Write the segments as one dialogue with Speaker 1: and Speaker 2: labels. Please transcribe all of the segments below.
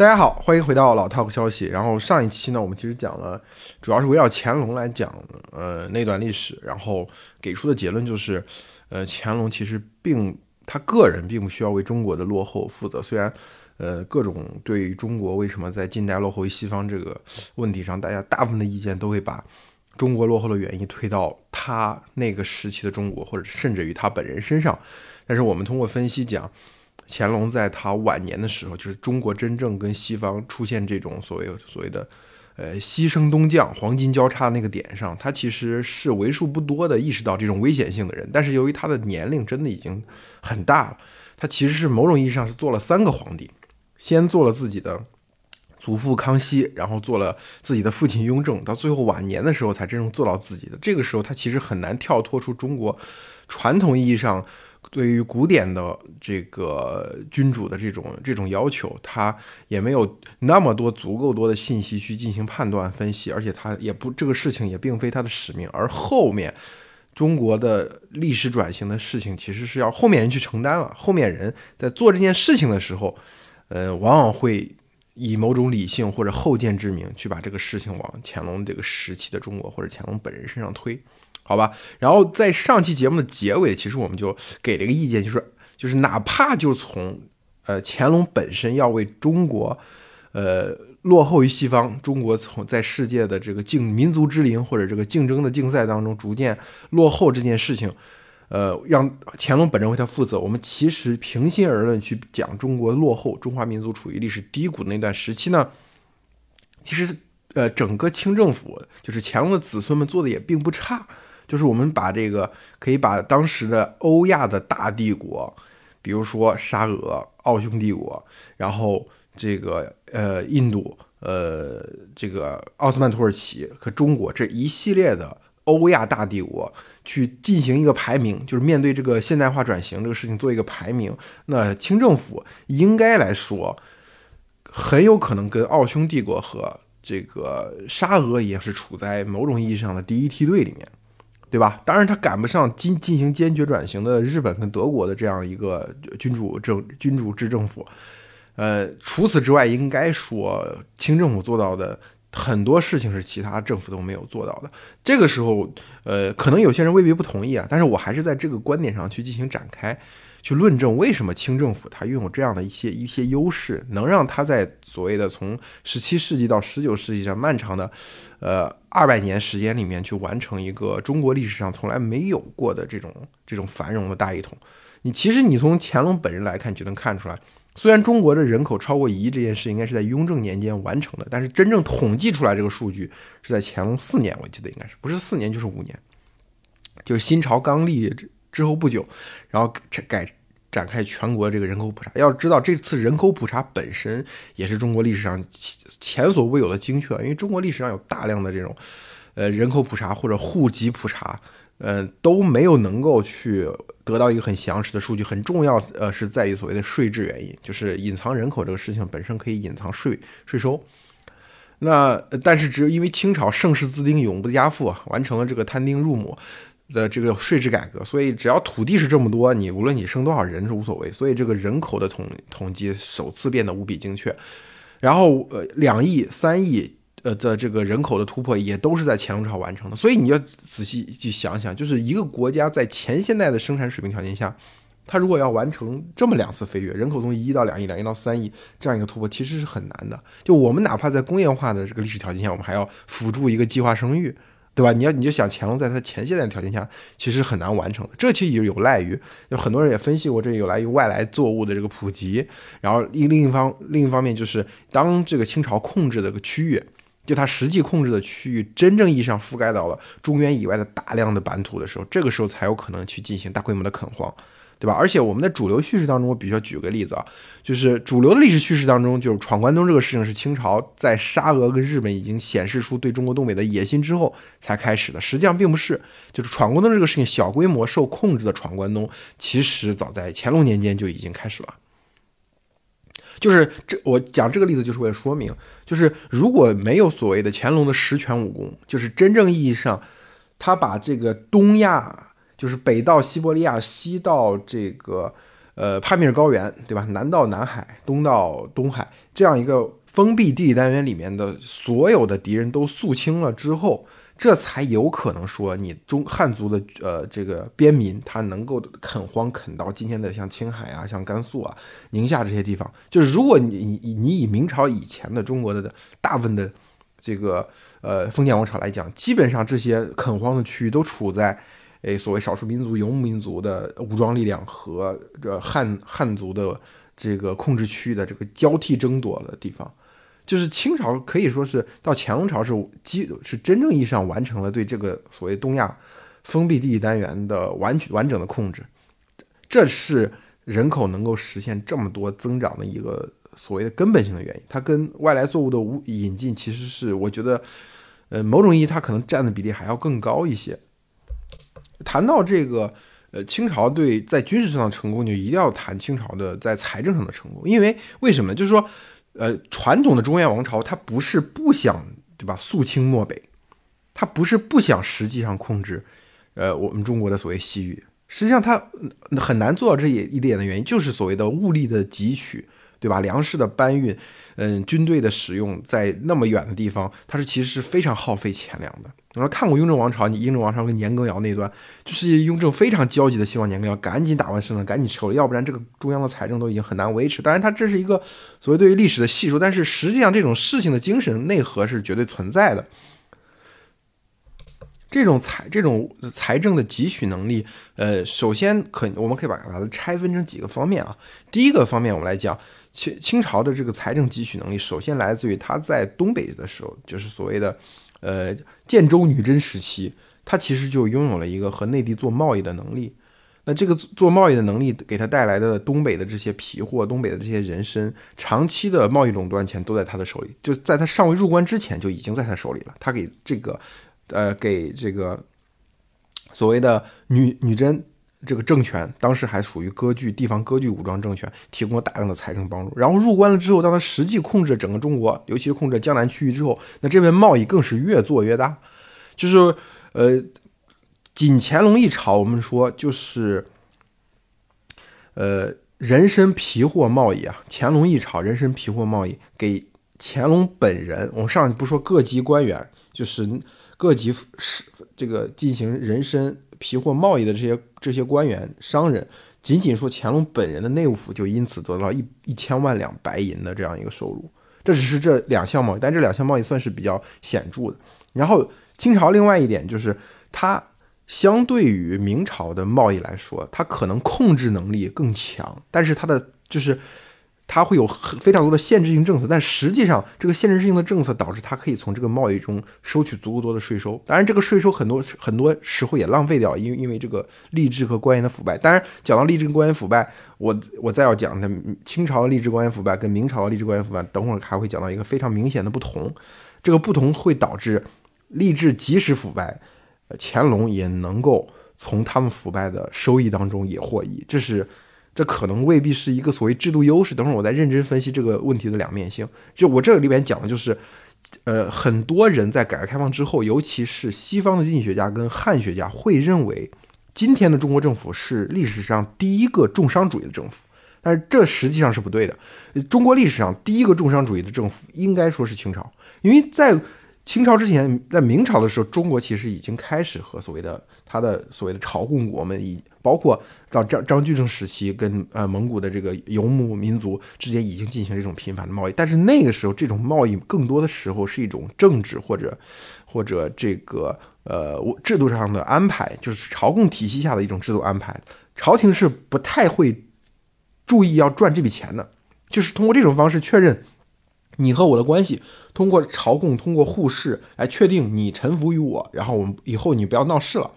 Speaker 1: 大家好，欢迎回到老 Talk 消息。然后上一期呢，我们其实讲了，主要是围绕乾隆来讲，呃，那段历史。然后给出的结论就是，呃，乾隆其实并他个人并不需要为中国的落后负责。虽然，呃，各种对中国为什么在近代落后于西方这个问题上，大家大部分的意见都会把中国落后的原因推到他那个时期的中国，或者甚至于他本人身上。但是我们通过分析讲。乾隆在他晚年的时候，就是中国真正跟西方出现这种所谓所谓的，呃，西升东降、黄金交叉那个点上，他其实是为数不多的意识到这种危险性的人。但是由于他的年龄真的已经很大了，他其实是某种意义上是做了三个皇帝，先做了自己的祖父康熙，然后做了自己的父亲雍正，到最后晚年的时候才真正做到自己的。这个时候，他其实很难跳脱出中国传统意义上。对于古典的这个君主的这种这种要求，他也没有那么多足够多的信息去进行判断分析，而且他也不这个事情也并非他的使命。而后面中国的历史转型的事情，其实是要后面人去承担了。后面人在做这件事情的时候，呃，往往会以某种理性或者后见之明去把这个事情往乾隆这个时期的中国或者乾隆本人身上推。好吧，然后在上期节目的结尾，其实我们就给了一个意见，就是就是哪怕就从呃乾隆本身要为中国，呃落后于西方，中国从在世界的这个竞民族之林或者这个竞争的竞赛当中逐渐落后这件事情，呃让乾隆本人为他负责。我们其实平心而论去讲中国落后，中华民族处于历史低谷的那段时期呢，其实呃整个清政府就是乾隆的子孙们做的也并不差。就是我们把这个可以把当时的欧亚的大帝国，比如说沙俄、奥匈帝国，然后这个呃印度、呃这个奥斯曼土耳其和中国这一系列的欧亚大帝国去进行一个排名，就是面对这个现代化转型这个事情做一个排名。那清政府应该来说，很有可能跟奥匈帝国和这个沙俄也是处在某种意义上的第一梯队里面。对吧？当然，他赶不上进进行坚决转型的日本跟德国的这样一个君主政君主制政府。呃，除此之外，应该说清政府做到的很多事情是其他政府都没有做到的。这个时候，呃，可能有些人未必不同意啊，但是我还是在这个观点上去进行展开。去论证为什么清政府它拥有这样的一些一些优势，能让它在所谓的从十七世纪到十九世纪这漫长的，呃二百年时间里面去完成一个中国历史上从来没有过的这种这种繁荣的大一统。你其实你从乾隆本人来看就能看出来，虽然中国的人口超过一亿这件事应该是在雍正年间完成的，但是真正统计出来这个数据是在乾隆四年，我记得应该是不是四年就是五年，就是新朝刚立。之后不久，然后改展开全国这个人口普查。要知道，这次人口普查本身也是中国历史上前所未有的精确，因为中国历史上有大量的这种，呃，人口普查或者户籍普查，呃，都没有能够去得到一个很详实的数据。很重要，呃，是在于所谓的税制原因，就是隐藏人口这个事情本身可以隐藏税税收。那但是只有因为清朝盛世自丁永不加赋，完成了这个摊丁入亩。的这个税制改革，所以只要土地是这么多，你无论你生多少人是无所谓。所以这个人口的统统计首次变得无比精确。然后呃，两亿、三亿呃的这个人口的突破也都是在乾隆朝完成的。所以你要仔细去想想，就是一个国家在前现代的生产水平条件下，它如果要完成这么两次飞跃，人口从一亿到两亿、两亿到三亿这样一个突破，其实是很难的。就我们哪怕在工业化的这个历史条件下，我们还要辅助一个计划生育。对吧？你要你就想乾隆在他前现代条件下，其实很难完成的。这其实也有赖于，就很多人也分析过，这有赖于外来作物的这个普及。然后另另一方另一方面就是，当这个清朝控制的个区域，就它实际控制的区域，真正意义上覆盖到了中原以外的大量的版图的时候，这个时候才有可能去进行大规模的垦荒。对吧？而且我们的主流叙事当中，我必须要举个例子啊，就是主流的历史叙事当中，就是闯关东这个事情是清朝在沙俄跟日本已经显示出对中国东北的野心之后才开始的。实际上并不是，就是闯关东这个事情，小规模受控制的闯关东，其实早在乾隆年间就已经开始了。就是这，我讲这个例子就是为了说明，就是如果没有所谓的乾隆的十全武功，就是真正意义上他把这个东亚。就是北到西伯利亚，西到这个，呃帕米尔高原，对吧？南到南海，东到东海，这样一个封闭地理单元里面的所有的敌人都肃清了之后。这才有可能说你中汉族的呃这个边民他能够垦荒垦到今天的像青海啊、像甘肃啊、宁夏这些地方。就是如果你你你以明朝以前的中国的大部分的这个呃封建王朝来讲，基本上这些垦荒的区域都处在诶所谓少数民族游牧民族的武装力量和这汉汉族的这个控制区域的这个交替争夺的地方。就是清朝可以说是到乾隆朝是基是真正意义上完成了对这个所谓东亚封闭地理单元的完全完整的控制，这是人口能够实现这么多增长的一个所谓的根本性的原因。它跟外来作物的无引进其实是我觉得，呃，某种意义它可能占的比例还要更高一些。谈到这个，呃，清朝对在军事上的成功，就一定要谈清朝的在财政上的成功，因为为什么？就是说。呃，传统的中原王朝，它不是不想，对吧？肃清漠北，它不是不想实际上控制，呃，我们中国的所谓西域。实际上，它很难做到这一一点的原因，就是所谓的物力的汲取，对吧？粮食的搬运。嗯，军队的使用在那么远的地方，它是其实是非常耗费钱粮的。我说看过《雍正王朝》，你雍正王朝跟年羹尧那段，就是雍正非常焦急的希望年羹尧赶紧打完胜仗，赶紧撤了，要不然这个中央的财政都已经很难维持。当然，它这是一个所谓对于历史的细说，但是实际上这种事情的精神内核是绝对存在的。这种财这种财政的汲取能力，呃，首先可我们可以把它拆分成几个方面啊。第一个方面，我们来讲。清清朝的这个财政汲取能力，首先来自于他在东北的时候，就是所谓的，呃，建州女真时期，他其实就拥有了一个和内地做贸易的能力。那这个做贸易的能力给他带来的东北的这些皮货，东北的这些人参，长期的贸易垄断权都在他的手里，就在他尚未入关之前就已经在他手里了。他给这个，呃，给这个所谓的女女真。这个政权当时还属于割据地方割据武装政权，提供了大量的财政帮助。然后入关了之后，当他实际控制整个中国，尤其是控制江南区域之后，那这边贸易更是越做越大。就是呃，仅乾隆一朝，我们说就是呃人参皮货贸易啊，乾隆一朝人参皮货贸易给乾隆本人，我们上不说各级官员，就是各级是这个进行人参。皮货贸易的这些这些官员商人，仅仅说乾隆本人的内务府就因此得到一一千万两白银的这样一个收入，这只是这两项贸易，但这两项贸易算是比较显著的。然后清朝另外一点就是，它相对于明朝的贸易来说，它可能控制能力更强，但是它的就是。它会有非常多的限制性政策，但实际上这个限制性的政策导致它可以从这个贸易中收取足够多的税收。当然，这个税收很多很多时候也浪费掉，因为因为这个吏治和官员的腐败。当然，讲到吏治跟官员腐败，我我再要讲的清朝的吏治官员腐败跟明朝的吏治官员腐败，等会儿还会讲到一个非常明显的不同。这个不同会导致吏治即使腐败，乾隆也能够从他们腐败的收益当中也获益。这是。这可能未必是一个所谓制度优势。等会儿我再认真分析这个问题的两面性。就我这里边讲的就是，呃，很多人在改革开放之后，尤其是西方的经济学家跟汉学家会认为，今天的中国政府是历史上第一个重商主义的政府。但是这实际上是不对的。中国历史上第一个重商主义的政府应该说是清朝，因为在。清朝之前，在明朝的时候，中国其实已经开始和所谓的他的所谓的朝贡国们，以包括到张张居正时期，跟呃蒙古的这个游牧民族之间已经进行这种频繁的贸易。但是那个时候，这种贸易更多的时候是一种政治或者或者这个呃制度上的安排，就是朝贡体系下的一种制度安排。朝廷是不太会注意要赚这笔钱的，就是通过这种方式确认。你和我的关系，通过朝贡，通过互市来确定你臣服于我，然后我们以后你不要闹事了，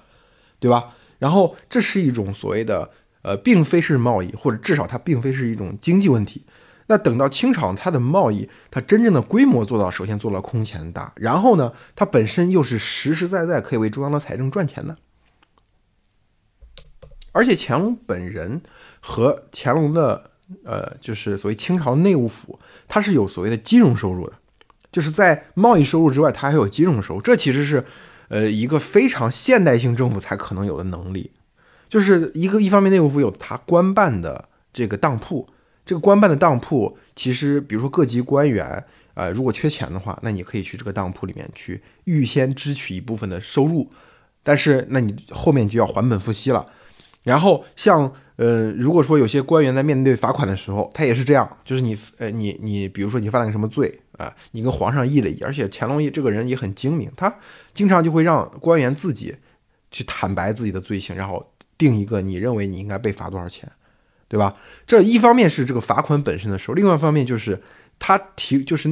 Speaker 1: 对吧？然后这是一种所谓的呃，并非是贸易，或者至少它并非是一种经济问题。那等到清朝，它的贸易，它真正的规模做到，首先做到空前大，然后呢，它本身又是实实在在可以为中央的财政赚钱的。而且乾隆本人和乾隆的。呃，就是所谓清朝内务府，它是有所谓的金融收入的，就是在贸易收入之外，它还有金融收入。这其实是，呃，一个非常现代性政府才可能有的能力。就是一个一方面，内务府有它官办的这个当铺，这个官办的当铺，其实比如说各级官员，呃，如果缺钱的话，那你可以去这个当铺里面去预先支取一部分的收入，但是那你后面就要还本付息了。然后像呃，如果说有些官员在面对罚款的时候，他也是这样，就是你呃，你你比如说你犯了个什么罪啊，你跟皇上议了议，而且乾隆爷这个人也很精明，他经常就会让官员自己去坦白自己的罪行，然后定一个你认为你应该被罚多少钱。对吧？这一方面是这个罚款本身的时候，另外一方面就是他提，就是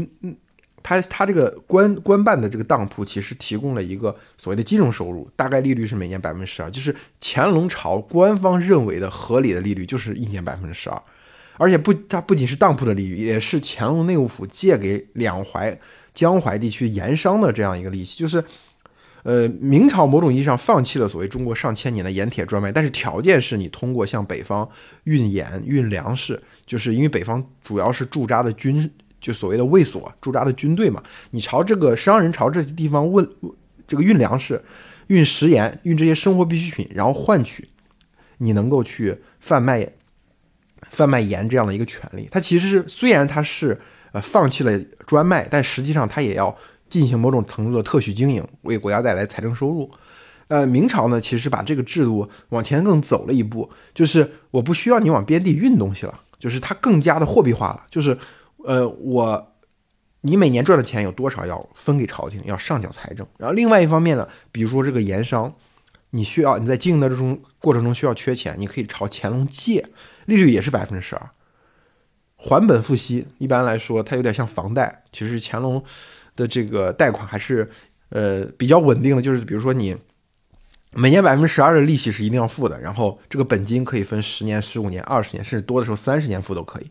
Speaker 1: 他他这个官官办的这个当铺其实提供了一个所谓的金融收入，大概利率是每年百分之十二，就是乾隆朝官方认为的合理的利率就是一年百分之十二，而且不，它不仅是当铺的利率，也是乾隆内务府借给两淮江淮地区盐商的这样一个利息，就是。呃，明朝某种意义上放弃了所谓中国上千年的盐铁专卖，但是条件是你通过向北方运盐、运粮食，就是因为北方主要是驻扎的军，就所谓的卫所驻扎的军队嘛，你朝这个商人朝这些地方问这个运粮食、运食盐、运这些生活必需品，然后换取你能够去贩卖贩卖盐这样的一个权利。它其实虽然它是呃放弃了专卖，但实际上它也要。进行某种程度的特许经营，为国家带来财政收入。呃，明朝呢，其实把这个制度往前更走了一步，就是我不需要你往边地运东西了，就是它更加的货币化了。就是，呃，我你每年赚的钱有多少要分给朝廷，要上缴财政。然后另外一方面呢，比如说这个盐商，你需要你在经营的这种过程中需要缺钱，你可以朝乾隆借，利率也是百分之十二，还本付息。一般来说，它有点像房贷，其实乾隆。的这个贷款还是呃比较稳定的，就是比如说你每年百分之十二的利息是一定要付的，然后这个本金可以分十年、十五年、二十年，甚至多的时候三十年付都可以。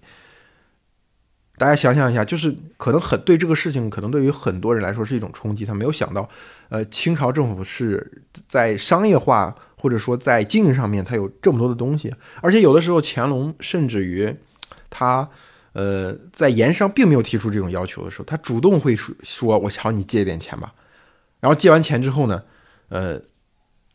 Speaker 1: 大家想想一下，就是可能很对这个事情，可能对于很多人来说是一种冲击，他没有想到，呃，清朝政府是在商业化或者说在经营上面，它有这么多的东西，而且有的时候乾隆甚至于他。呃，在盐商并没有提出这种要求的时候，他主动会说：“说我朝你借点钱吧。”然后借完钱之后呢，呃，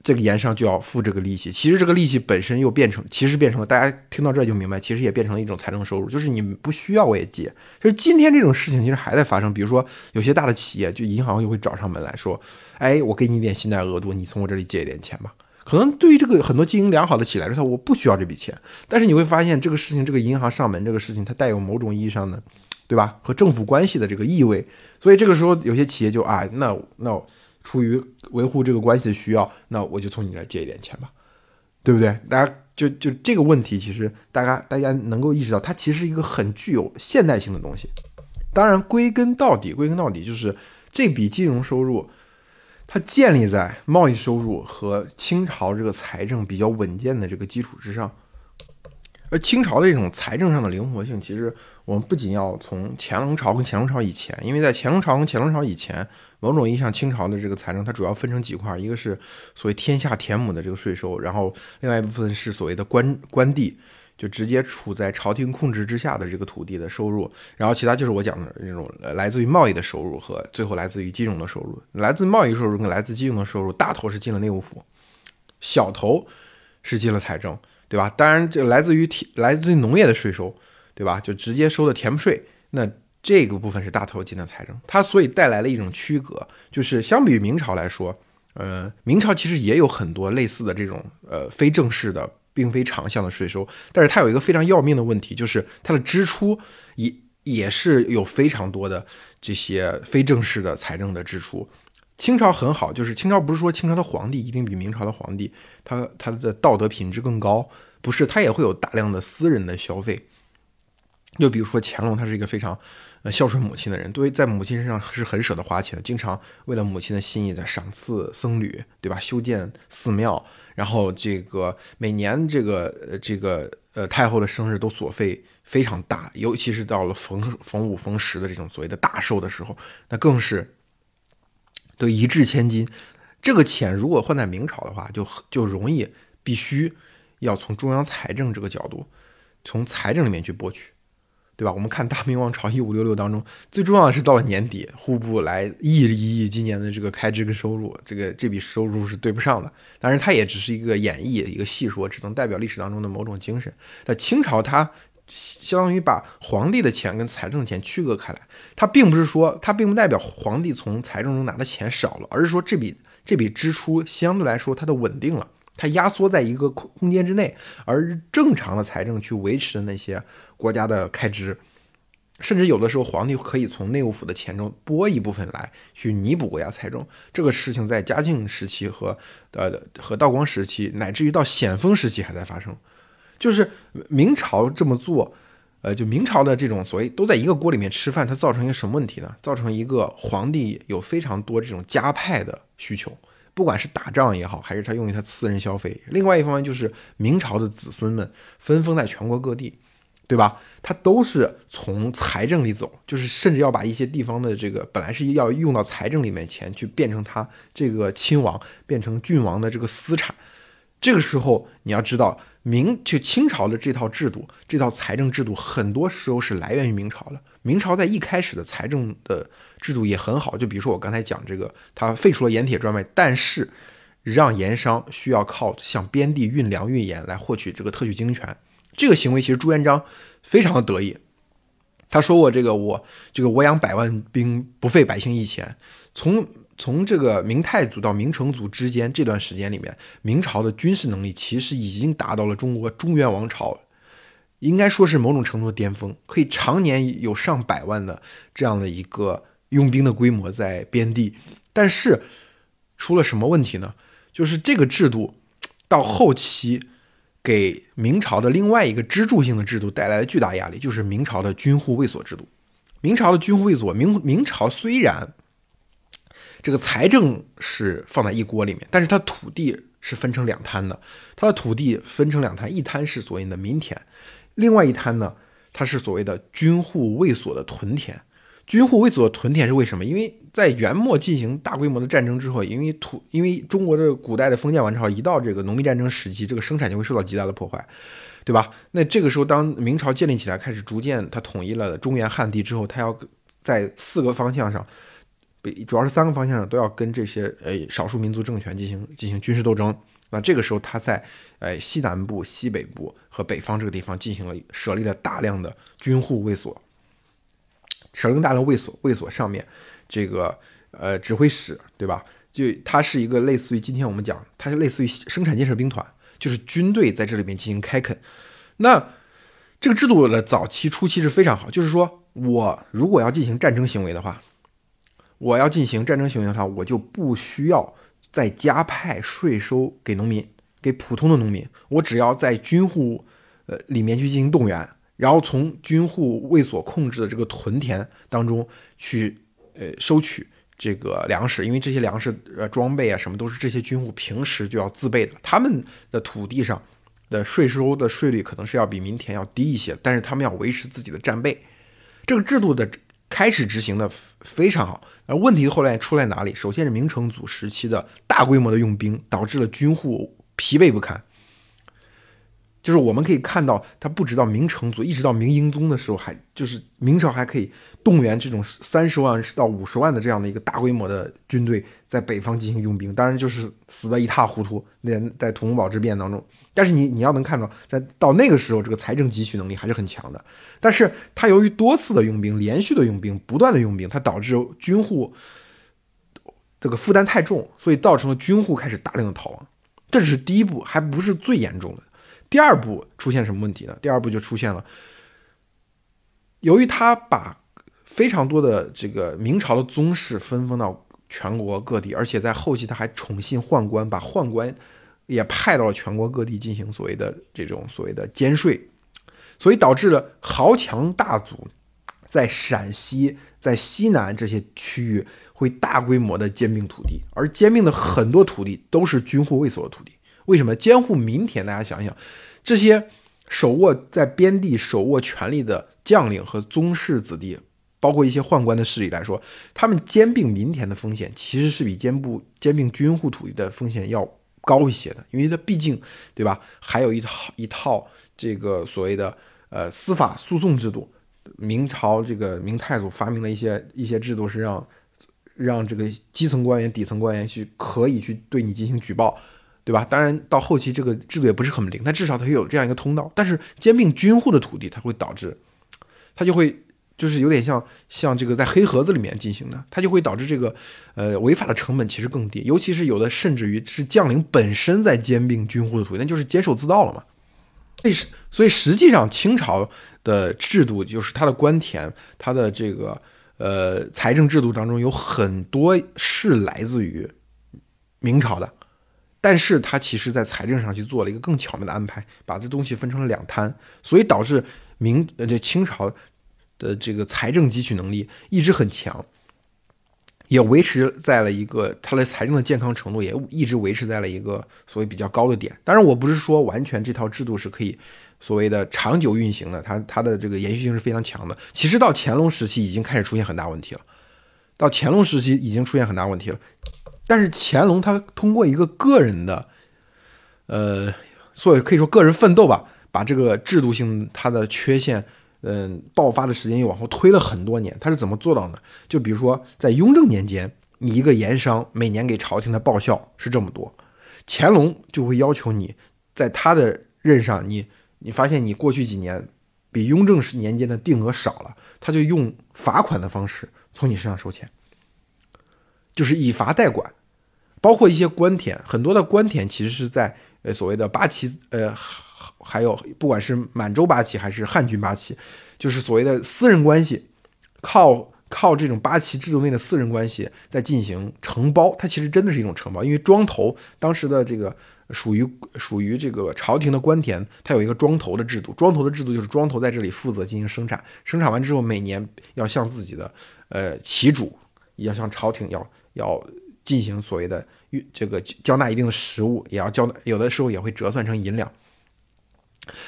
Speaker 1: 这个盐商就要付这个利息。其实这个利息本身又变成，其实变成了大家听到这就明白，其实也变成了一种财政收入，就是你不需要我也借。就是今天这种事情其实还在发生，比如说有些大的企业，就银行又会找上门来说：“哎，我给你一点信贷额度，你从我这里借一点钱吧。”可能对于这个很多经营良好的企业来说，我不需要这笔钱。但是你会发现，这个事情，这个银行上门这个事情，它带有某种意义上的，对吧？和政府关系的这个意味。所以这个时候，有些企业就啊，那那出于维护这个关系的需要，那我就从你这借一点钱吧，对不对？大家就就这个问题，其实大家大家能够意识到，它其实一个很具有现代性的东西。当然，归根到底，归根到底就是这笔金融收入。它建立在贸易收入和清朝这个财政比较稳健的这个基础之上，而清朝的这种财政上的灵活性，其实我们不仅要从乾隆朝跟乾隆朝以前，因为在乾隆朝跟乾隆朝以前，某种意义上清朝的这个财政它主要分成几块，一个是所谓天下田亩的这个税收，然后另外一部分是所谓的官官地。就直接处在朝廷控制之下的这个土地的收入，然后其他就是我讲的那种来自于贸易的收入和最后来自于金融的收入。来自贸易收入跟来自金融的收入，大头是进了内务府，小头是进了财政，对吧？当然，这来自于田来自于农业的税收，对吧？就直接收的田税，那这个部分是大头进的财政。它所以带来了一种区隔，就是相比于明朝来说，呃，明朝其实也有很多类似的这种呃非正式的。并非长项的税收，但是它有一个非常要命的问题，就是它的支出也也是有非常多的这些非正式的财政的支出。清朝很好，就是清朝不是说清朝的皇帝一定比明朝的皇帝他他的道德品质更高，不是，他也会有大量的私人的消费。就比如说乾隆，他是一个非常呃孝顺母亲的人，对在母亲身上是很舍得花钱的，经常为了母亲的心意在赏赐僧侣，对吧？修建寺庙。然后这个每年这个呃这个呃太后的生日都所费非常大，尤其是到了逢逢五逢十的这种所谓的大寿的时候，那更是都一掷千金。这个钱如果换在明朝的话，就就容易必须要从中央财政这个角度，从财政里面去拨取。对吧？我们看大明王朝一五六六当中，最重要的是到了年底，户部来议一议今年的这个开支跟收入，这个这笔收入是对不上的。当然，它也只是一个演绎，一个细说，只能代表历史当中的某种精神。那清朝它相当于把皇帝的钱跟财政的钱区隔开来，它并不是说它并不代表皇帝从财政中拿的钱少了，而是说这笔这笔支出相对来说它的稳定了。它压缩在一个空空间之内，而正常的财政去维持的那些国家的开支，甚至有的时候皇帝可以从内务府的钱中拨一部分来去弥补国家财政。这个事情在嘉靖时期和呃和道光时期，乃至于到咸丰时期还在发生。就是明朝这么做，呃，就明朝的这种所谓都在一个锅里面吃饭，它造成一个什么问题呢？造成一个皇帝有非常多这种加派的需求。不管是打仗也好，还是他用于他私人消费，另外一方面就是明朝的子孙们分封在全国各地，对吧？他都是从财政里走，就是甚至要把一些地方的这个本来是要用到财政里面钱，去变成他这个亲王变成郡王的这个私产。这个时候你要知道，明就清朝的这套制度，这套财政制度，很多时候是来源于明朝的。明朝在一开始的财政的。制度也很好，就比如说我刚才讲这个，他废除了盐铁专卖，但是让盐商需要靠向边地运粮运盐来获取这个特许经营权。这个行为其实朱元璋非常的得意，他说过这个我这个我养百万兵不费百姓一钱。从从这个明太祖到明成祖之间这段时间里面，明朝的军事能力其实已经达到了中国中原王朝应该说是某种程度的巅峰，可以常年有上百万的这样的一个。用兵的规模在边地，但是出了什么问题呢？就是这个制度到后期给明朝的另外一个支柱性的制度带来了巨大压力，就是明朝的军户卫所制度。明朝的军户卫所，明明朝虽然这个财政是放在一锅里面，但是它土地是分成两摊的。它的土地分成两摊，一摊是所谓的民田，另外一摊呢，它是所谓的军户卫所的屯田。军户卫所的屯田是为什么？因为在元末进行大规模的战争之后，因为土，因为中国的古代的封建王朝一到这个农民战争时期，这个生产就会受到极大的破坏，对吧？那这个时候，当明朝建立起来，开始逐渐它统一了中原汉地之后，它要在四个方向上，主要是三个方向上都要跟这些呃少数民族政权进行进行军事斗争。那这个时候，他在呃西南部、西北部和北方这个地方进行了设立了大量的军户卫所。设立大量卫所，卫所上面这个呃指挥使，对吧？就它是一个类似于今天我们讲，它是类似于生产建设兵团，就是军队在这里面进行开垦。那这个制度的早期初期是非常好，就是说我如果要进行战争行为的话，我要进行战争行为的话，我就不需要再加派税收给农民，给普通的农民，我只要在军户呃里面去进行动员。然后从军户卫所控制的这个屯田当中去，呃，收取这个粮食，因为这些粮食、呃，装备啊，什么都是这些军户平时就要自备的。他们的土地上的税收的税率可能是要比民田要低一些，但是他们要维持自己的战备。这个制度的开始执行的非常好，而问题后来出在哪里？首先是明成祖时期的大规模的用兵，导致了军户疲惫不堪。就是我们可以看到，他不直到明成祖，一直到明英宗的时候，还就是明朝还可以动员这种三十万到五十万的这样的一个大规模的军队在北方进行用兵，当然就是死的一塌糊涂。那在土木堡之变当中，但是你你要能看到，在到那个时候，这个财政汲取能力还是很强的。但是他由于多次的用兵，连续的用兵，不断的用兵，他导致军户这个负担太重，所以造成了军户开始大量的逃亡。这只是第一步，还不是最严重的。第二步出现什么问题呢？第二步就出现了，由于他把非常多的这个明朝的宗室分封到全国各地，而且在后期他还宠信宦官，把宦官也派到了全国各地进行所谓的这种所谓的兼税，所以导致了豪强大族在陕西、在西南这些区域会大规模的兼并土地，而兼并的很多土地都是军户卫所的土地。为什么监护民田？大家想想，这些手握在边地手握权力的将领和宗室子弟，包括一些宦官的势力来说，他们兼并民田的风险其实是比兼部兼并军户土地的风险要高一些的，因为它毕竟，对吧？还有一套一套这个所谓的呃司法诉讼制度，明朝这个明太祖发明了一些一些制度，是让让这个基层官员、底层官员去可以去对你进行举报，对吧？当然到后期这个制度也不是很灵，但至少它有这样一个通道。但是兼并军户的土地，它会导致它就会就是有点像像这个在黑盒子里面进行的，它就会导致这个呃违法的成本其实更低，尤其是有的甚至于是将领本身在兼并军户的土地，那就是监守自盗了嘛。所以，所以实际上清朝的制度就是它的官田，它的这个呃财政制度当中有很多是来自于明朝的，但是它其实在财政上去做了一个更巧妙的安排，把这东西分成了两摊，所以导致明呃这清朝的这个财政汲取能力一直很强。也维持在了一个它的财政的健康程度，也一直维持在了一个所谓比较高的点。当然，我不是说完全这套制度是可以所谓的长久运行的，它它的这个延续性是非常强的。其实到乾隆时期已经开始出现很大问题了，到乾隆时期已经出现很大问题了。但是乾隆他通过一个个人的，呃，所以可以说个人奋斗吧，把这个制度性它的缺陷。嗯，爆发的时间又往后推了很多年，他是怎么做到的？就比如说，在雍正年间，你一个盐商每年给朝廷的报效是这么多，乾隆就会要求你在他的任上，你你发现你过去几年比雍正时年间的定额少了，他就用罚款的方式从你身上收钱，就是以罚代管，包括一些官田，很多的官田其实是在呃所谓的八旗呃。还有，不管是满洲八旗还是汉军八旗，就是所谓的私人关系，靠靠这种八旗制度内的私人关系在进行承包，它其实真的是一种承包。因为庄头当时的这个属于属于这个朝廷的官田，它有一个庄头的制度。庄头的制度就是庄头在这里负责进行生产，生产完之后每年要向自己的呃旗主，要向朝廷要要进行所谓的这个交纳一定的实物，也要交有的时候也会折算成银两。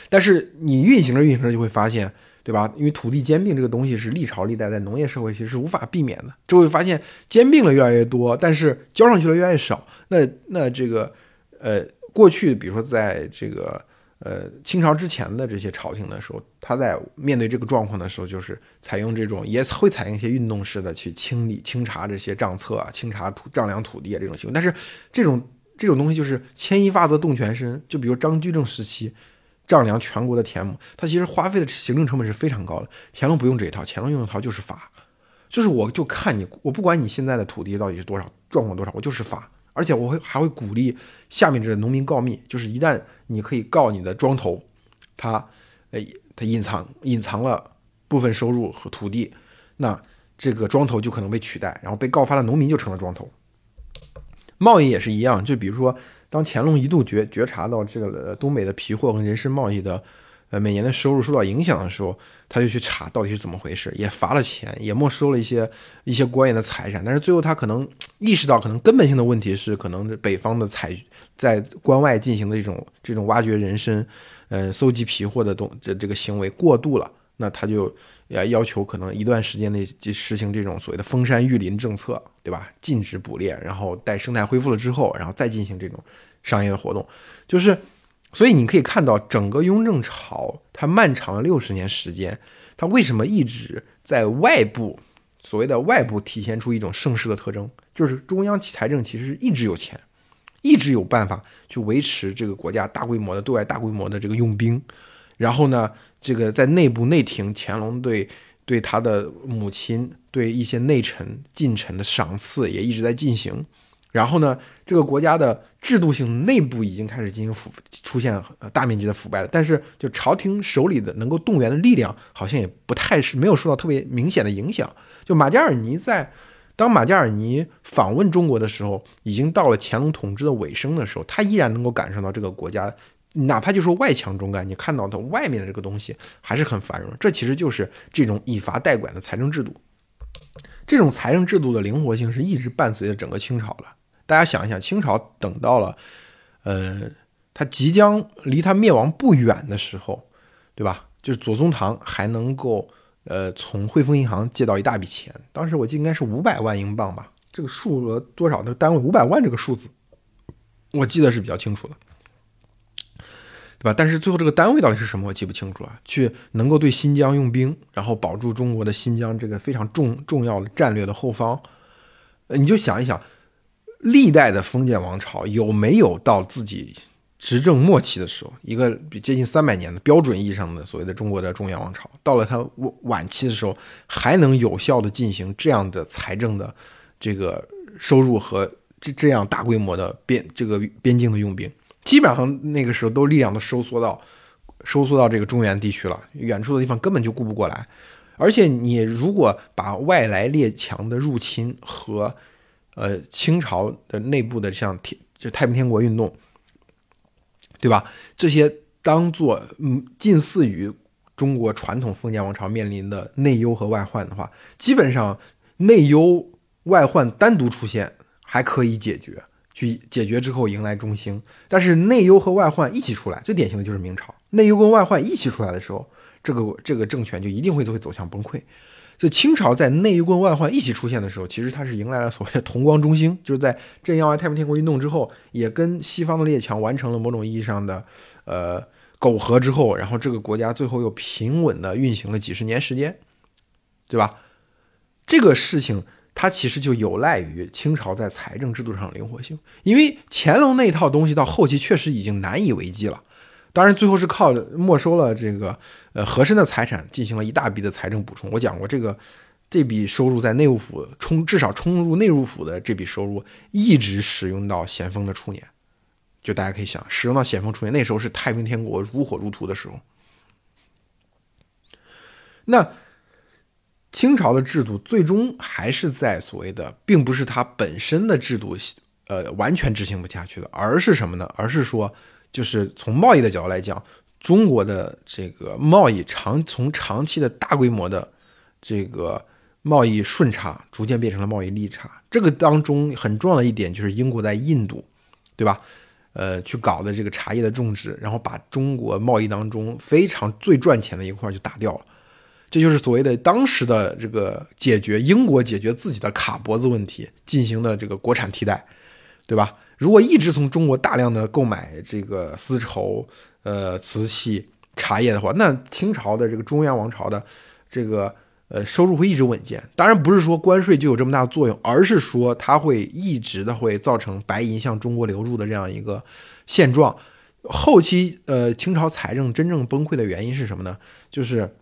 Speaker 1: 但是你运行着运行着就会发现，对吧？因为土地兼并这个东西是历朝历代在农业社会其实是无法避免的，就会发现兼并了越来越多，但是交上去了越来越少。那那这个呃，过去比如说在这个呃清朝之前的这些朝廷的时候，他在面对这个状况的时候，就是采用这种也会采用一些运动式的去清理清查这些账册啊，清查土丈量土地。啊这种行为。但是这种这种东西就是牵一发则动全身，就比如张居正时期。丈量全国的田亩，它其实花费的行政成本是非常高的。乾隆不用这一套，乾隆用的套就是罚，就是我就看你，我不管你现在的土地到底是多少，状况多少，我就是罚。而且我会还会鼓励下面这农民告密，就是一旦你可以告你的庄头，他，呃，他隐藏隐藏了部分收入和土地，那这个庄头就可能被取代，然后被告发的农民就成了庄头。贸易也是一样，就比如说。当乾隆一度觉觉察到这个东北的皮货跟人参贸易的，呃每年的收入受到影响的时候，他就去查到底是怎么回事，也罚了钱，也没收了一些一些官员的财产。但是最后他可能意识到，可能根本性的问题是，可能北方的采在关外进行的这种这种挖掘人参，呃搜集皮货的东这这个行为过度了。那他就要要求可能一段时间内就实行这种所谓的封山育林政策，对吧？禁止捕猎，然后待生态恢复了之后，然后再进行这种商业的活动。就是，所以你可以看到整个雍正朝它漫长的六十年时间，它为什么一直在外部所谓的外部体现出一种盛世的特征？就是中央财政其实是一直有钱，一直有办法去维持这个国家大规模的对外大规模的这个用兵，然后呢？这个在内部内廷，乾隆对对他的母亲、对一些内臣近臣的赏赐也一直在进行。然后呢，这个国家的制度性内部已经开始进行腐，出现大面积的腐败了。但是，就朝廷手里的能够动员的力量，好像也不太是没有受到特别明显的影响。就马加尔尼在当马加尔尼访问中国的时候，已经到了乾隆统治的尾声的时候，他依然能够感受到这个国家。哪怕就说外强中干，你看到它外面的这个东西还是很繁荣。这其实就是这种以罚代管的财政制度。这种财政制度的灵活性是一直伴随着整个清朝的。大家想一想，清朝等到了，呃，它即将离它灭亡不远的时候，对吧？就是左宗棠还能够，呃，从汇丰银行借到一大笔钱。当时我记得应该是五百万英镑吧，这个数额多少？那个单位五百万这个数字，我记得是比较清楚的。对吧？但是最后这个单位到底是什么，我记不清楚了。去能够对新疆用兵，然后保住中国的新疆这个非常重重要的战略的后方，呃，你就想一想，历代的封建王朝有没有到自己执政末期的时候，一个接近三百年的标准意义上的所谓的中国的中原王朝，到了它晚晚期的时候，还能有效的进行这样的财政的这个收入和这这样大规模的边这个边境的用兵？基本上那个时候都力量都收缩到收缩到这个中原地区了，远处的地方根本就顾不过来。而且你如果把外来列强的入侵和呃清朝的内部的像天就太平天国运动，对吧？这些当做嗯近似于中国传统封建王朝面临的内忧和外患的话，基本上内忧外患单独出现还可以解决。去解决之后迎来中兴，但是内忧和外患一起出来，最典型的就是明朝。内忧跟外患一起出来的时候，这个这个政权就一定会会走向崩溃。所以清朝在内忧外患一起出现的时候，其实它是迎来了所谓的同光中兴，就是在镇压完太平天国运动之后，也跟西方的列强完成了某种意义上的呃苟合之后，然后这个国家最后又平稳的运行了几十年时间，对吧？这个事情。它其实就有赖于清朝在财政制度上的灵活性，因为乾隆那套东西到后期确实已经难以为继了。当然，最后是靠没收了这个呃和珅的财产，进行了一大笔的财政补充。我讲过，这个这笔收入在内务府冲，至少冲入内务府的这笔收入一直使用到咸丰的初年。就大家可以想，使用到咸丰初年，那时候是太平天国如火如荼的时候。那。清朝的制度最终还是在所谓的，并不是它本身的制度，呃，完全执行不下去的，而是什么呢？而是说，就是从贸易的角度来讲，中国的这个贸易长从长期的大规模的这个贸易顺差，逐渐变成了贸易逆差。这个当中很重要的一点就是英国在印度，对吧？呃，去搞的这个茶叶的种植，然后把中国贸易当中非常最赚钱的一块就打掉了。这就是所谓的当时的这个解决英国解决自己的卡脖子问题进行的这个国产替代，对吧？如果一直从中国大量的购买这个丝绸、呃瓷器、茶叶的话，那清朝的这个中原王朝的这个呃收入会一直稳健。当然不是说关税就有这么大的作用，而是说它会一直的会造成白银向中国流入的这样一个现状。后期呃清朝财政真正崩溃的原因是什么呢？就是。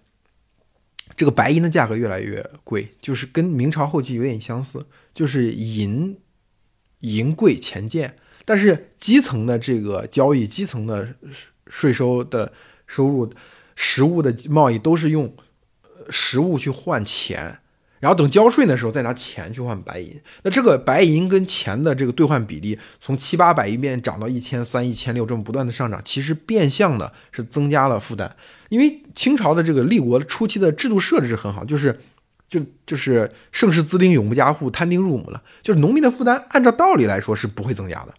Speaker 1: 这个白银的价格越来越贵，就是跟明朝后期有点相似，就是银银贵钱贱，但是基层的这个交易、基层的税收的收入、实物的贸易都是用实物去换钱。然后等交税的时候，再拿钱去换白银。那这个白银跟钱的这个兑换比例，从七八百一变涨到一千三、一千六，这么不断的上涨，其实变相的是增加了负担。因为清朝的这个立国初期的制度设置很好，就是就就是盛世资丁永不加户，摊丁入亩了。就是农民的负担，按照道理来说是不会增加的，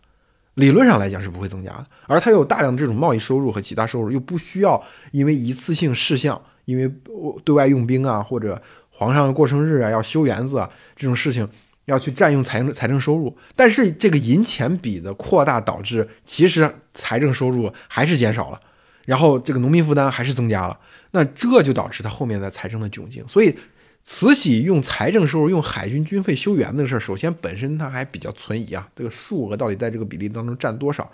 Speaker 1: 理论上来讲是不会增加的。而他有大量的这种贸易收入和其他收入，又不需要因为一次性事项，因为对外用兵啊或者。皇上过生日啊，要修园子啊，这种事情要去占用财政财政收入，但是这个银钱比的扩大导致，其实财政收入还是减少了，然后这个农民负担还是增加了，那这就导致他后面的财政的窘境。所以，慈禧用财政收入用海军军费修园子的事儿，首先本身它还比较存疑啊，这个数额到底在这个比例当中占多少，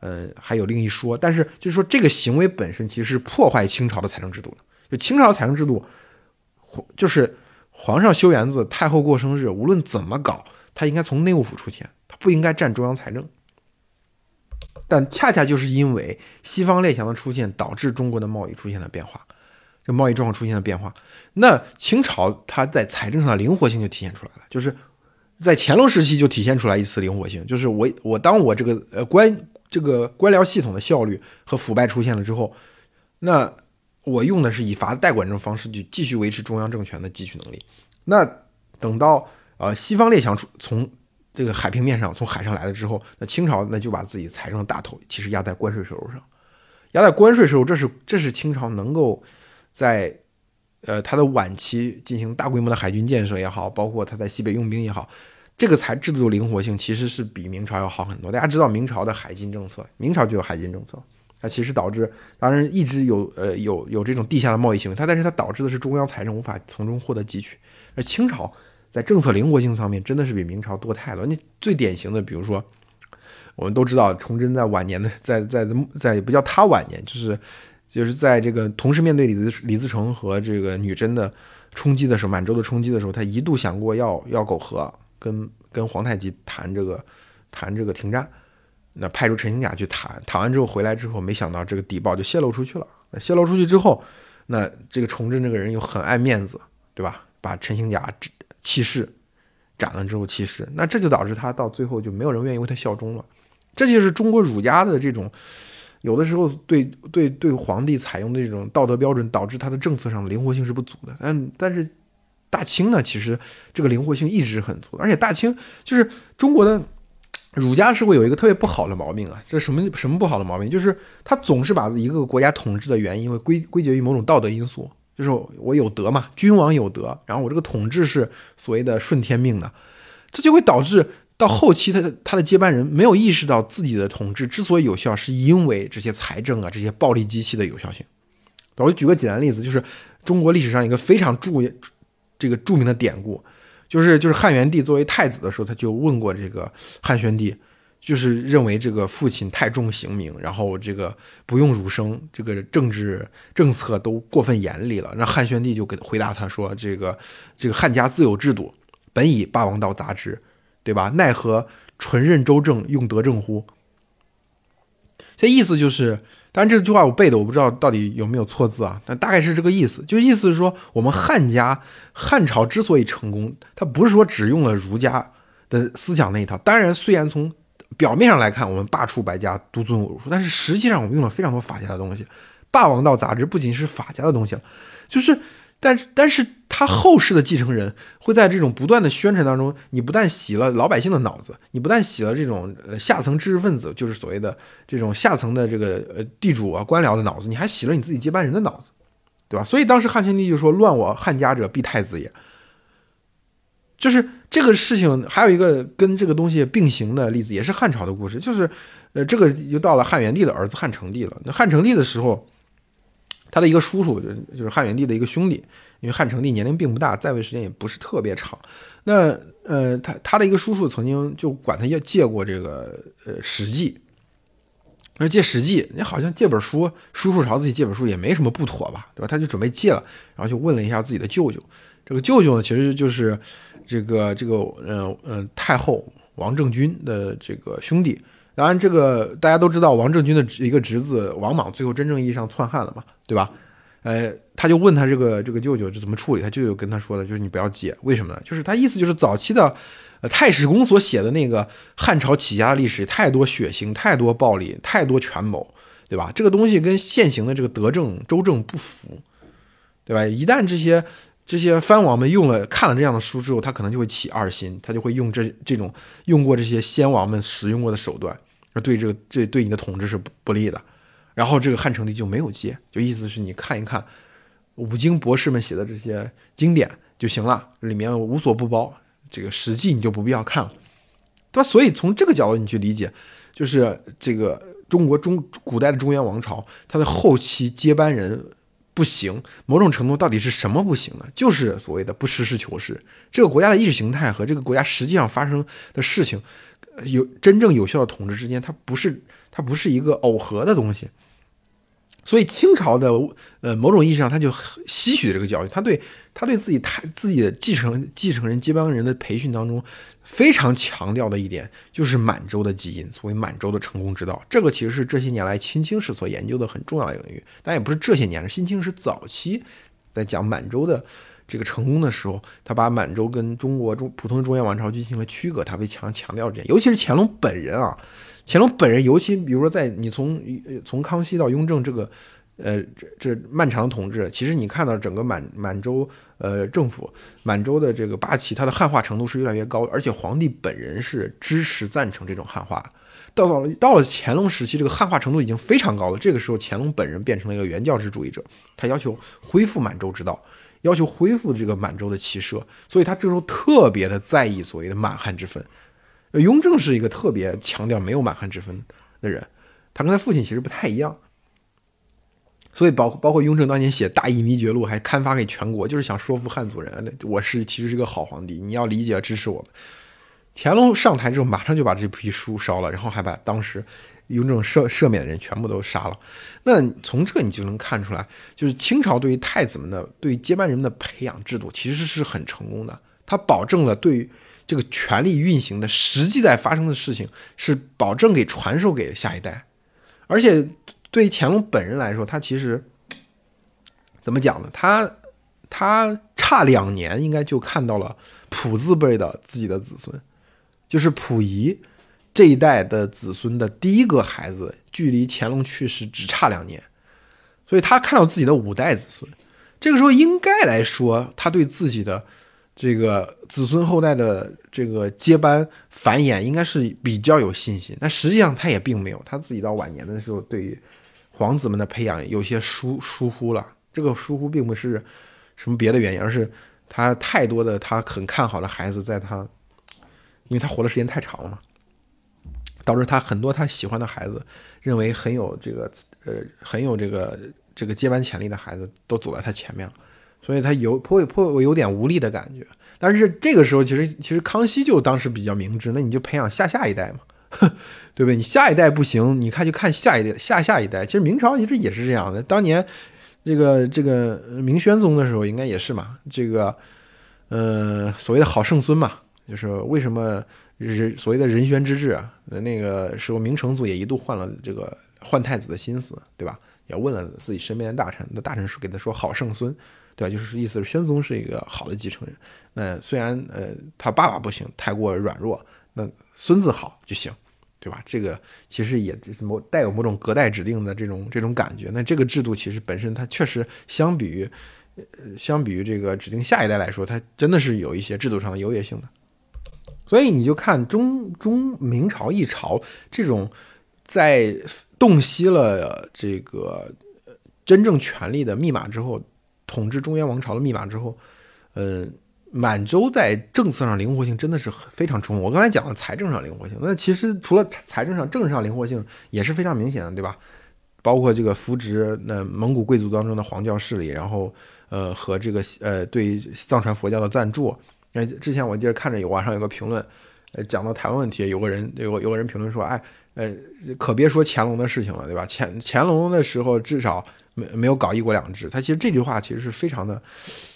Speaker 1: 呃，还有另一说。但是就是说这个行为本身其实是破坏清朝的财政制度的，就清朝财政制度。就是皇上修园子，太后过生日，无论怎么搞，他应该从内务府出钱，他不应该占中央财政。但恰恰就是因为西方列强的出现，导致中国的贸易出现了变化，这贸易状况出现了变化。那清朝它在财政上的灵活性就体现出来了，就是在乾隆时期就体现出来一次灵活性，就是我我当我这个呃官这个官僚系统的效率和腐败出现了之后，那。我用的是以罚代管这种方式去继续维持中央政权的汲取能力。那等到呃西方列强出从这个海平面上从海上来了之后，那清朝那就把自己财政的大头其实压在关税收入上，压在关税收入，这是这是清朝能够在呃它的晚期进行大规模的海军建设也好，包括它在西北用兵也好，这个才制度灵活性其实是比明朝要好很多。大家知道明朝的海禁政策，明朝就有海禁政策。它其实导致，当然一直有呃有有这种地下的贸易行为，它但是它导致的是中央财政无法从中获得汲取。而清朝在政策灵活性上面真的是比明朝多太多。你最典型的，比如说我们都知道，崇祯在晚年的在在在不叫他晚年，就是就是在这个同时面对李自李自成和这个女真的冲击的时候，满洲的冲击的时候，他一度想过要要苟合，跟跟皇太极谈这个谈这个停战。那派出陈兴甲去谈，谈完之后回来之后，没想到这个底报就泄露出去了。那泄露出去之后，那这个崇祯这个人又很爱面子，对吧？把陈兴甲弃世，斩了之后弃世，那这就导致他到最后就没有人愿意为他效忠了。这就是中国儒家的这种，有的时候对对对皇帝采用的这种道德标准，导致他的政策上的灵活性是不足的。但但是大清呢，其实这个灵活性一直很足，而且大清就是中国的。儒家社会有一个特别不好的毛病啊，这什么什么不好的毛病？就是他总是把一个国家统治的原因归归结于某种道德因素，就是我有德嘛，君王有德，然后我这个统治是所谓的顺天命的，这就会导致到后期他的他的接班人没有意识到自己的统治之所以有效，是因为这些财政啊这些暴力机器的有效性。我举个简单例子，就是中国历史上一个非常著这个著名的典故。就是就是汉元帝作为太子的时候，他就问过这个汉宣帝，就是认为这个父亲太重刑名，然后这个不用儒生，这个政治政策都过分严厉了。那汉宣帝就给回答他说：“这个这个汉家自有制度，本以霸王道杂之，对吧？奈何纯任周政，用德政乎？”这意思就是。当然这句话我背的，我不知道到底有没有错字啊，但大概是这个意思，就意思是说，我们汉家汉朝之所以成功，它不是说只用了儒家的思想那一套。当然，虽然从表面上来看，我们罢黜百家，独尊儒术，但是实际上我们用了非常多法家的东西。霸王道杂志不仅是法家的东西了，就是。但是但是他后世的继承人会在这种不断的宣传当中，你不但洗了老百姓的脑子，你不但洗了这种呃下层知识分子，就是所谓的这种下层的这个呃地主啊官僚的脑子，你还洗了你自己接班人的脑子，对吧？所以当时汉宣帝就说：“乱我汉家者，必太子也。”就是这个事情还有一个跟这个东西并行的例子，也是汉朝的故事，就是呃这个就到了汉元帝的儿子汉成帝了。那汉成帝的时候。他的一个叔叔，就就是汉元帝的一个兄弟，因为汉成帝年龄并不大，在位时间也不是特别长。那呃，他他的一个叔叔曾经就管他要借过这个呃《史记》，那借《史记》，你好像借本书，叔叔朝自己借本书也没什么不妥吧，对吧？他就准备借了，然后就问了一下自己的舅舅，这个舅舅呢，其实就是这个这个呃呃太后王政君的这个兄弟。当然，这个大家都知道，王政君的一个侄子王莽最后真正意义上篡汉了嘛，对吧？呃，他就问他这个这个舅舅是怎么处理，他舅舅跟他说的就是你不要借，为什么呢？就是他意思就是早期的呃太史公所写的那个汉朝起家的历史太多血腥，太多暴力，太多权谋，对吧？这个东西跟现行的这个德政周政不符，对吧？一旦这些这些藩王们用了看了这样的书之后，他可能就会起二心，他就会用这这种用过这些先王们使用过的手段。那对这个这对你的统治是不利的，然后这个汉成帝就没有接，就意思是你看一看五经博士们写的这些经典就行了，里面无所不包。这个《史记》你就不必要看了，对吧？所以从这个角度你去理解，就是这个中国中古代的中原王朝，它的后期接班人不行，某种程度到底是什么不行呢？就是所谓的不实事求是，这个国家的意识形态和这个国家实际上发生的事情。有真正有效的统治之间，它不是它不是一个耦合的东西，所以清朝的呃某种意义上，他就吸取这个教育，他对他对自己太自己的继承继承人接班人的培训当中，非常强调的一点就是满洲的基因，所谓满洲的成功之道，这个其实是这些年来清清史所研究的很重要的领域，但也不是这些年，新清史早期在讲满洲的。这个成功的时候，他把满洲跟中国中普通的中原王朝进行了区隔，他为强强调这点，尤其是乾隆本人啊，乾隆本人尤其，比如说在你从从康熙到雍正这个，呃，这这漫长的统治，其实你看到整个满满洲呃政府，满洲的这个八旗，它的汉化程度是越来越高，而且皇帝本人是支持赞成这种汉化，到到了到了乾隆时期，这个汉化程度已经非常高了，这个时候乾隆本人变成了一个原教旨主义者，他要求恢复满洲之道。要求恢复这个满洲的骑射，所以他这时候特别的在意所谓的满汉之分。雍正是一个特别强调没有满汉之分的人，他跟他父亲其实不太一样。所以包包括雍正当年写《大义弥绝录》，还刊发给全国，就是想说服汉族人，我是其实是个好皇帝，你要理解支持我们。乾隆上台之后，马上就把这批书烧了，然后还把当时雍正赦赦免的人全部都杀了。那从这你就能看出来，就是清朝对于太子们的、对于接班人们的培养制度其实是很成功的，它保证了对于这个权力运行的实际在发生的事情是保证给传授给下一代，而且。对乾隆本人来说，他其实怎么讲呢？他他差两年应该就看到了溥字辈的自己的子孙，就是溥仪这一代的子孙的第一个孩子，距离乾隆去世只差两年，所以他看到自己的五代子孙，这个时候应该来说，他对自己的。这个子孙后代的这个接班繁衍应该是比较有信心，但实际上他也并没有，他自己到晚年的时候，对于皇子们的培养有些疏疏忽了。这个疏忽并不是什么别的原因，而是他太多的他很看好的孩子，在他因为他活的时间太长了嘛，导致他很多他喜欢的孩子，认为很有这个呃很有这个这个接班潜力的孩子，都走在他前面了。所以他有颇颇有点无力的感觉，但是这个时候其实其实康熙就当时比较明智，那你就培养下下一代嘛，对不对？你下一代不行，你看就看下一代下下一代。其实明朝一直也是这样的，当年这个这个明宣宗的时候应该也是嘛，这个呃所谓的好圣孙嘛，就是为什么人所谓的仁宣之治，那个时候明成祖也一度换了这个换太子的心思，对吧？也问了自己身边的大臣，那大臣说给他说好圣孙。对吧？就是意思是宣宗是一个好的继承人。那虽然呃他爸爸不行，太过软弱，那孙子好就行，对吧？这个其实也某带有某种隔代指定的这种这种感觉。那这个制度其实本身它确实相比于呃相比于这个指定下一代来说，它真的是有一些制度上的优越性的。所以你就看中中明朝一朝这种在洞悉了这个真正权力的密码之后。统治中原王朝的密码之后，呃，满洲在政策上灵活性真的是非常充分。我刚才讲了财政上灵活性，那其实除了财政上、政治上灵活性也是非常明显的，对吧？包括这个扶植那蒙古贵族当中的黄教势力，然后呃和这个呃对藏传佛教的赞助。那，之前我记得看着有网上有个评论，呃，讲到台湾问题，有个人有有个人评论说，哎，呃，可别说乾隆的事情了，对吧？乾乾隆的时候至少。没没有搞一国两制，他其实这句话其实是非常的，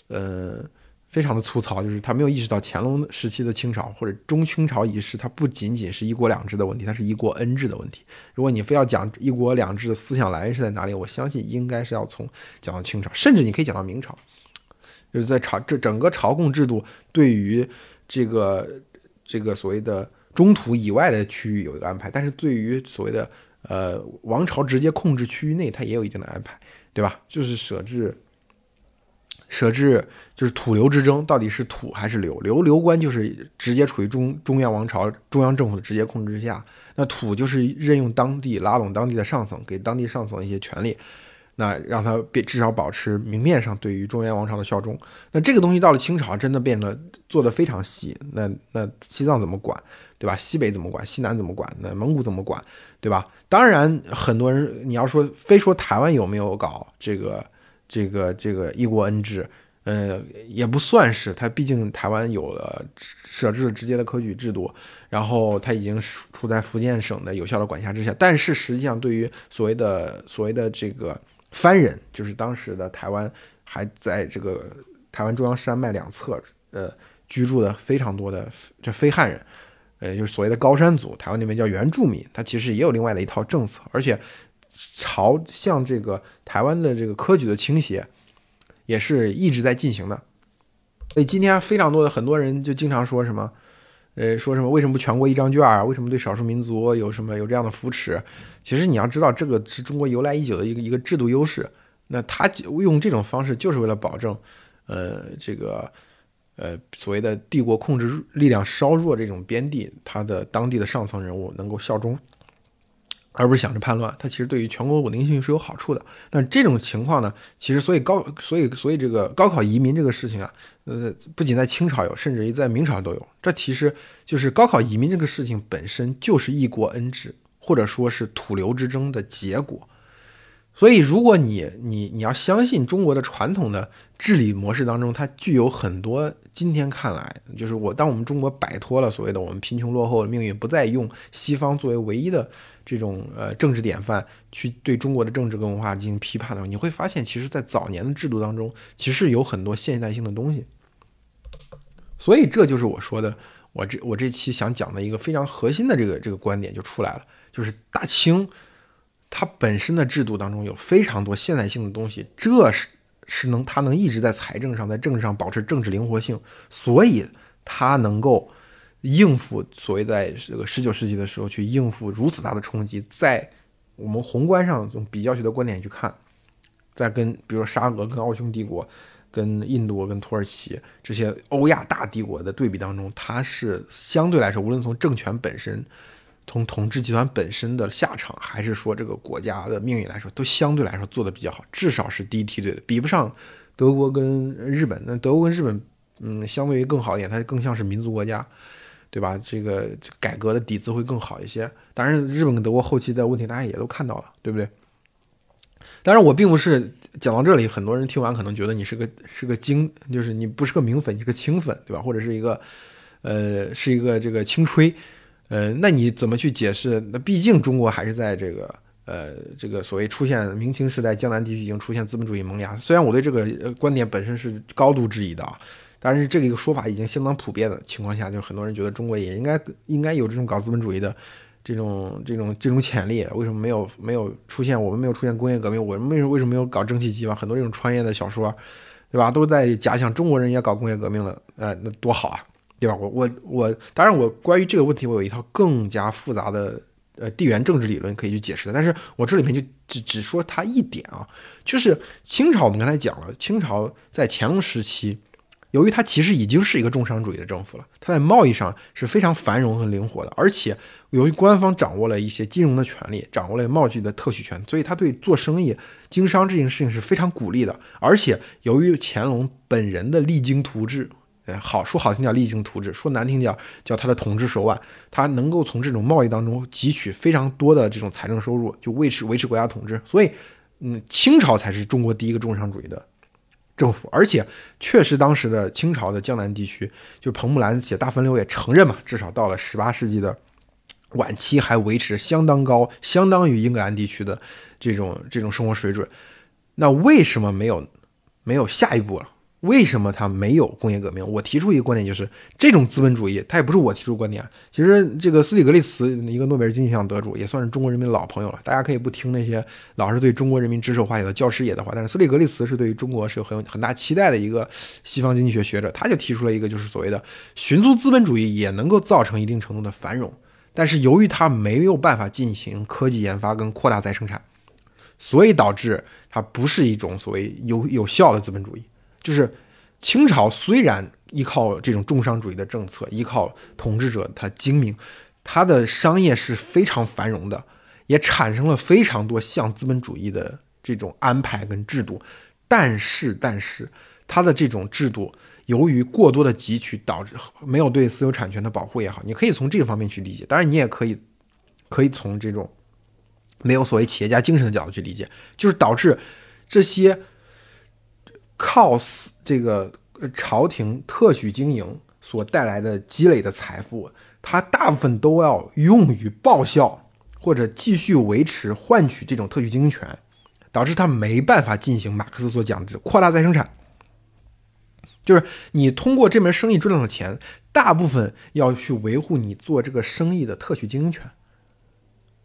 Speaker 1: 呃，非常的粗糙，就是他没有意识到乾隆时期的清朝或者中清朝仪式，它不仅仅是一国两制的问题，它是一国 N 制的问题。如果你非要讲一国两制的思想来源是在哪里，我相信应该是要从讲到清朝，甚至你可以讲到明朝，就是在朝这整个朝贡制度对于这个这个所谓的中土以外的区域有一个安排，但是对于所谓的呃王朝直接控制区域内，它也有一定的安排。对吧？就是设置，设置就是土流之争，到底是土还是流？流流官就是直接处于中中央王朝、中央政府的直接控制之下，那土就是任用当地拉拢当地的上层，给当地上层一些权利，那让他别至少保持明面上对于中原王朝的效忠。那这个东西到了清朝，真的变得做的非常细。那那西藏怎么管？对吧？西北怎么管？西南怎么管？那蒙古怎么管？对吧？当然，很多人你要说非说台湾有没有搞这个这个这个一国恩制，呃，也不算是。它毕竟台湾有了设置直接的科举制度，然后它已经处在福建省的有效的管辖之下。但是实际上，对于所谓的所谓的这个番人，就是当时的台湾还在这个台湾中央山脉两侧，呃，居住的非常多的这非汉人。呃，就是所谓的高山族，台湾那边叫原住民，他其实也有另外的一套政策，而且朝向这个台湾的这个科举的倾斜，也是一直在进行的。所以今天非常多的很多人就经常说什么，呃，说什么为什么不全国一张卷啊？为什么对少数民族有什么有这样的扶持？其实你要知道，这个是中国由来已久的一个一个制度优势。那他用这种方式就是为了保证，呃，这个。呃，所谓的帝国控制力量稍弱这种边地，他的当地的上层人物能够效忠，而不是想着叛乱，他其实对于全国稳定性是有好处的。但这种情况呢，其实所以高，所以所以这个高考移民这个事情啊，呃，不仅在清朝有，甚至于在明朝都有。这其实就是高考移民这个事情本身就是一国恩制，或者说是土流之争的结果。所以，如果你你你要相信中国的传统的治理模式当中，它具有很多今天看来，就是我当我们中国摆脱了所谓的我们贫穷落后的命运，不再用西方作为唯一的这种呃政治典范去对中国的政治跟文化进行批判的时候，你会发现，其实，在早年的制度当中，其实有很多现代性的东西。所以，这就是我说的，我这我这期想讲的一个非常核心的这个这个观点就出来了，就是大清。它本身的制度当中有非常多现代性的东西，这是是能它能一直在财政上、在政治上保持政治灵活性，所以它能够应付所谓在这个十九世纪的时候去应付如此大的冲击。在我们宏观上从比较学的观点去看，在跟比如说沙俄、跟奥匈帝国、跟印度、跟土耳其这些欧亚大帝国的对比当中，它是相对来说，无论从政权本身。从统治集团本身的下场，还是说这个国家的命运来说，都相对来说做的比较好，至少是第一梯队的，比不上德国跟日本。那德国跟日本，嗯，相对于更好一点，它更像是民族国家，对吧？这个改革的底子会更好一些。当然，日本跟德国后期的问题大家也都看到了，对不对？当然，我并不是讲到这里，很多人听完可能觉得你是个是个精，就是你不是个明粉，你是个清粉，对吧？或者是一个，呃，是一个这个轻吹。呃，那你怎么去解释？那毕竟中国还是在这个呃这个所谓出现明清时代，江南地区已经出现资本主义萌芽。虽然我对这个观点本身是高度质疑的啊，但是这个一个说法已经相当普遍的情况下，就很多人觉得中国也应该应该有这种搞资本主义的这种这种这种潜力。为什么没有没有出现？我们没有出现工业革命，我们为什么为什么没有搞蒸汽机嘛？很多这种穿越的小说，对吧？都在假想中国人也搞工业革命了，呃，那多好啊！对吧？我我我，当然我关于这个问题，我有一套更加复杂的呃地缘政治理论可以去解释的。但是我这里面就只只说它一点啊，就是清朝，我们刚才讲了，清朝在乾隆时期，由于它其实已经是一个重商主义的政府了，它在贸易上是非常繁荣和灵活的，而且由于官方掌握了一些金融的权利，掌握了贸易的特许权，所以他对做生意、经商这件事情是非常鼓励的。而且由于乾隆本人的励精图治。哎，好说好听叫励精图治，说难听点叫他的统治手腕，他能够从这种贸易当中汲取非常多的这种财政收入，就维持维持国家统治。所以，嗯，清朝才是中国第一个重商主义的政府，而且确实当时的清朝的江南地区，就彭木兰写《大分流》也承认嘛，至少到了十八世纪的晚期还维持相当高，相当于英格兰地区的这种这种生活水准。那为什么没有没有下一步了？为什么它没有工业革命？我提出一个观点，就是这种资本主义，它也不是我提出观点。其实这个斯里格利茨，一个诺贝尔经济学奖得主，也算是中国人民的老朋友了。大家可以不听那些老是对中国人民指手画脚的教师爷的话，但是斯里格利茨是对于中国是有很有很大期待的一个西方经济学学者。他就提出了一个，就是所谓的寻租资本主义也能够造成一定程度的繁荣，但是由于它没有办法进行科技研发跟扩大再生产，所以导致它不是一种所谓有有效的资本主义。就是清朝虽然依靠这种重商主义的政策，依靠统治者他精明，他的商业是非常繁荣的，也产生了非常多像资本主义的这种安排跟制度。但是，但是他的这种制度由于过多的汲取，导致没有对私有产权的保护也好，你可以从这个方面去理解。当然，你也可以可以从这种没有所谓企业家精神的角度去理解，就是导致这些。靠这个朝廷特许经营所带来的积累的财富，它大部分都要用于报效或者继续维持换取这种特许经营权，导致他没办法进行马克思所讲的扩大再生产。就是你通过这门生意赚到的钱，大部分要去维护你做这个生意的特许经营权。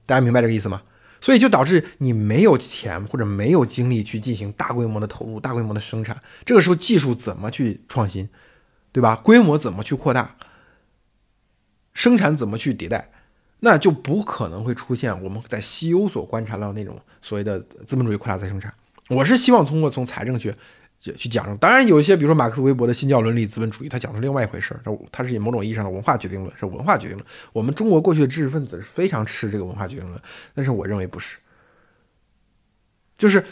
Speaker 1: 大家明白这个意思吗？所以就导致你没有钱或者没有精力去进行大规模的投入、大规模的生产。这个时候技术怎么去创新，对吧？规模怎么去扩大？生产怎么去迭代？那就不可能会出现我们在西欧所观察到那种所谓的资本主义扩大再生产。我是希望通过从财政去。去讲，当然有一些，比如说马克思韦伯的新教伦理资本主义，他讲的另外一回事儿，他他是以某种意义上的文化决定论，是文化决定论。我们中国过去的知识分子是非常吃这个文化决定论，但是我认为不是，就是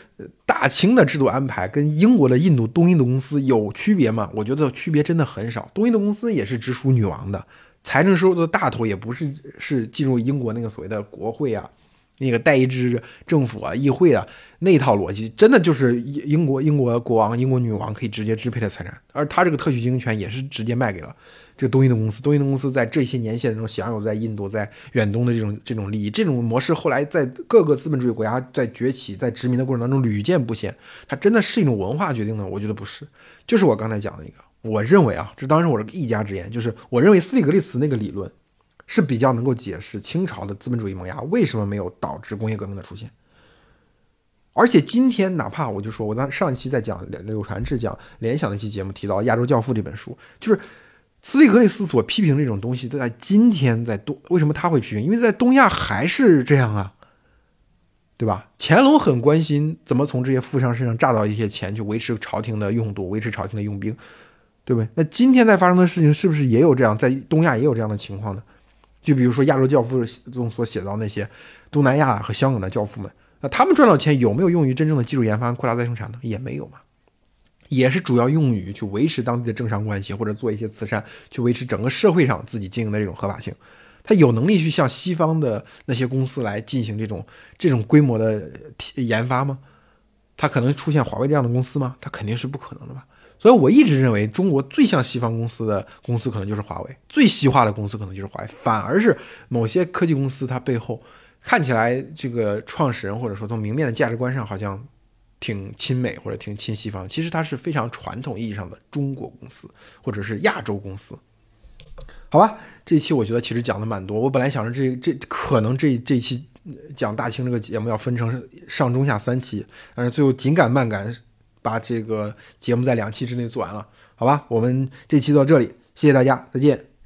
Speaker 1: 大清的制度安排跟英国的印度东印度公司有区别吗？我觉得区别真的很少。东印度公司也是直属女王的，财政收入的大头也不是是进入英国那个所谓的国会啊，那个代议政府啊、议会啊那套逻辑，真的就是英英国英国国王、英国女王可以直接支配的财产，而他这个特许经营权也是直接卖给了这个东印度公司。东印度公司在这些年限中享有在印度、在远东的这种这种利益，这种模式后来在各个资本主义国家在崛起、在殖民的过程当中屡见不鲜。它真的是一种文化决定的？我觉得不是，就是我刚才讲的一个，我认为啊，这当然是我的一家之言，就是我认为斯蒂格利茨那个理论。是比较能够解释清朝的资本主义萌芽为什么没有导致工业革命的出现。而且今天，哪怕我就说，我在上一期在讲柳传志讲联想那期节目提到《亚洲教父》这本书，就是斯蒂格利斯所批评这种东西，都在今天在东为什么他会批评？因为在东亚还是这样啊，对吧？乾隆很关心怎么从这些富商身上榨到一些钱去维持朝廷的用度，维持朝廷的用兵，对不对？那今天在发生的事情是不是也有这样，在东亚也有这样的情况呢？就比如说亚洲教父中所写到那些东南亚和香港的教父们，那他们赚到钱有没有用于真正的技术研发、扩大再生产呢？也没有嘛，也是主要用于去维持当地的政商关系，或者做一些慈善，去维持整个社会上自己经营的这种合法性。他有能力去向西方的那些公司来进行这种这种规模的研发吗？他可能出现华为这样的公司吗？他肯定是不可能的吧。所以我一直认为，中国最像西方公司的公司可能就是华为，最西化的公司可能就是华为。反而是某些科技公司，它背后看起来这个创始人或者说从明面的价值观上好像挺亲美或者挺亲西方，其实它是非常传统意义上的中国公司或者是亚洲公司。好吧，这一期我觉得其实讲的蛮多。我本来想着这这可能这这期讲大清这个节目要分成上中下三期，但是最后紧赶慢赶。把这个节目在两期之内做完了，好吧？我们这期到这里，谢谢大家，再见。